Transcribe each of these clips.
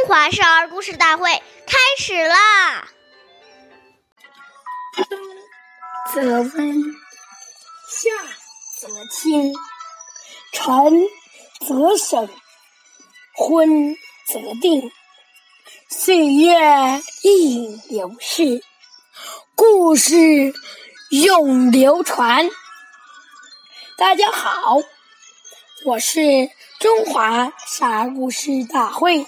中华少儿故事大会开始啦！冬则温，夏则清，晨则省，昏则定。岁月易流逝，故事永流传。大家好，我是中华少儿故事大会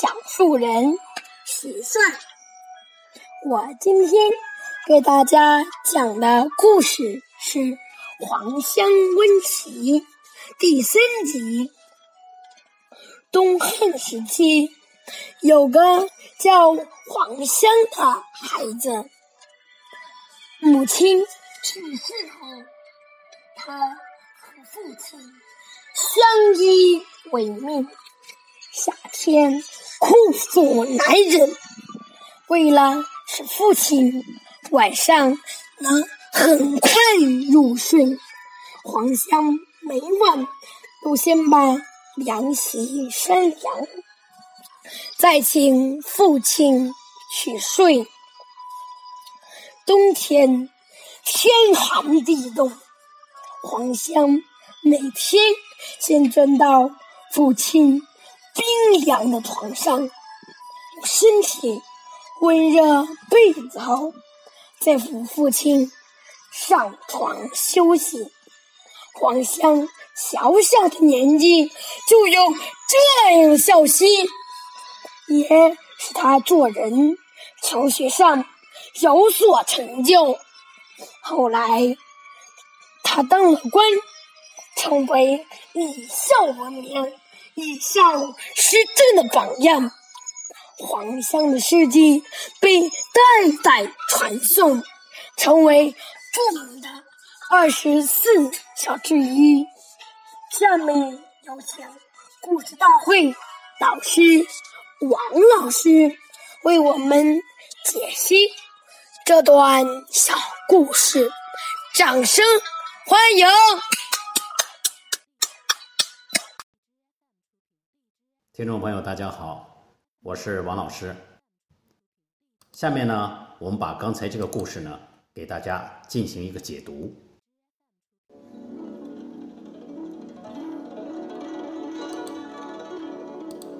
讲述人许帅。我今天给大家讲的故事是《黄香温席》第三集。东汉时期，有个叫黄香的孩子，母亲去世后，他和父亲相依为命，夏天酷暑难忍，为了使父亲晚上能很快入睡，黄香每晚都先把凉席扇凉，再请父亲去睡。冬天天寒地冻，黄香每天先钻到父亲冰凉的床上，用身体温热被子后，再扶父亲上床休息。黄香小小的年纪就有这样孝心，也使他做人、求学上有所成就。后来，他当了官，成为以孝闻名、以孝施政的榜样。黄香的事迹被代代传颂，成为著名的二十四孝之一。下面有请故事大会导师王老师为我们解析这段小故事，掌声欢迎！听众朋友，大家好，我是王老师。下面呢，我们把刚才这个故事呢，给大家进行一个解读。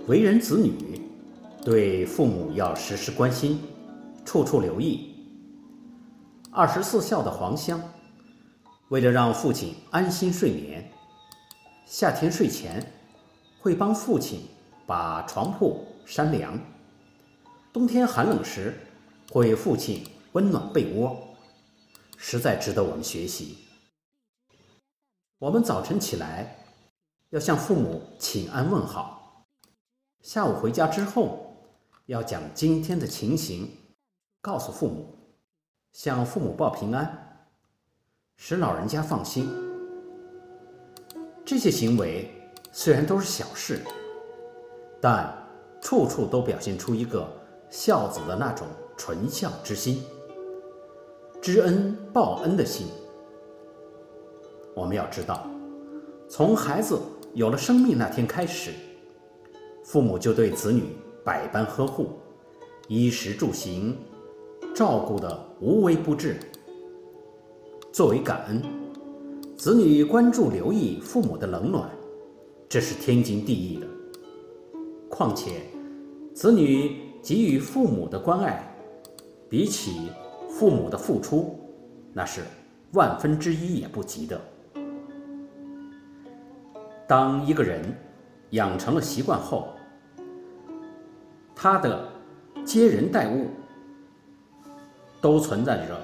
为人子女，对父母要时时关心，处处留意。二十四孝的黄香，为了让父亲安心睡眠，夏天睡前会帮父亲把床铺扇凉，冬天寒冷时会为父亲温暖被窝，实在值得我们学习。我们早晨起来要向父母请安问好，下午回家之后要将今天的情形告诉父母，向父母报平安，使老人家放心。这些行为虽然都是小事，但处处都表现出一个孝子的那种纯孝之心、知恩报恩的心。我们要知道，从孩子有了生命那天开始，父母就对子女百般呵护，衣食住行照顾得无微不至。作为感恩，子女关注留意父母的冷暖，这是天经地义的。况且，子女给予父母的关爱，比起父母的付出，那是万分之一也不及的。当一个人养成了习惯后，他的接人待物都存在着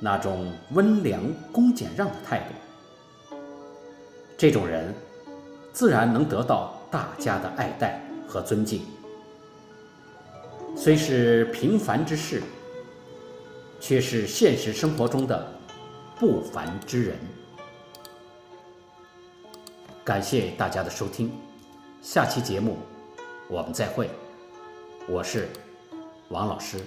那种温良恭俭让的态度。这种人自然能得到大家的爱戴和尊敬。虽是平凡之事，却是现实生活中的不凡之人。感谢大家的收听，下期节目我们再会。我是王老师。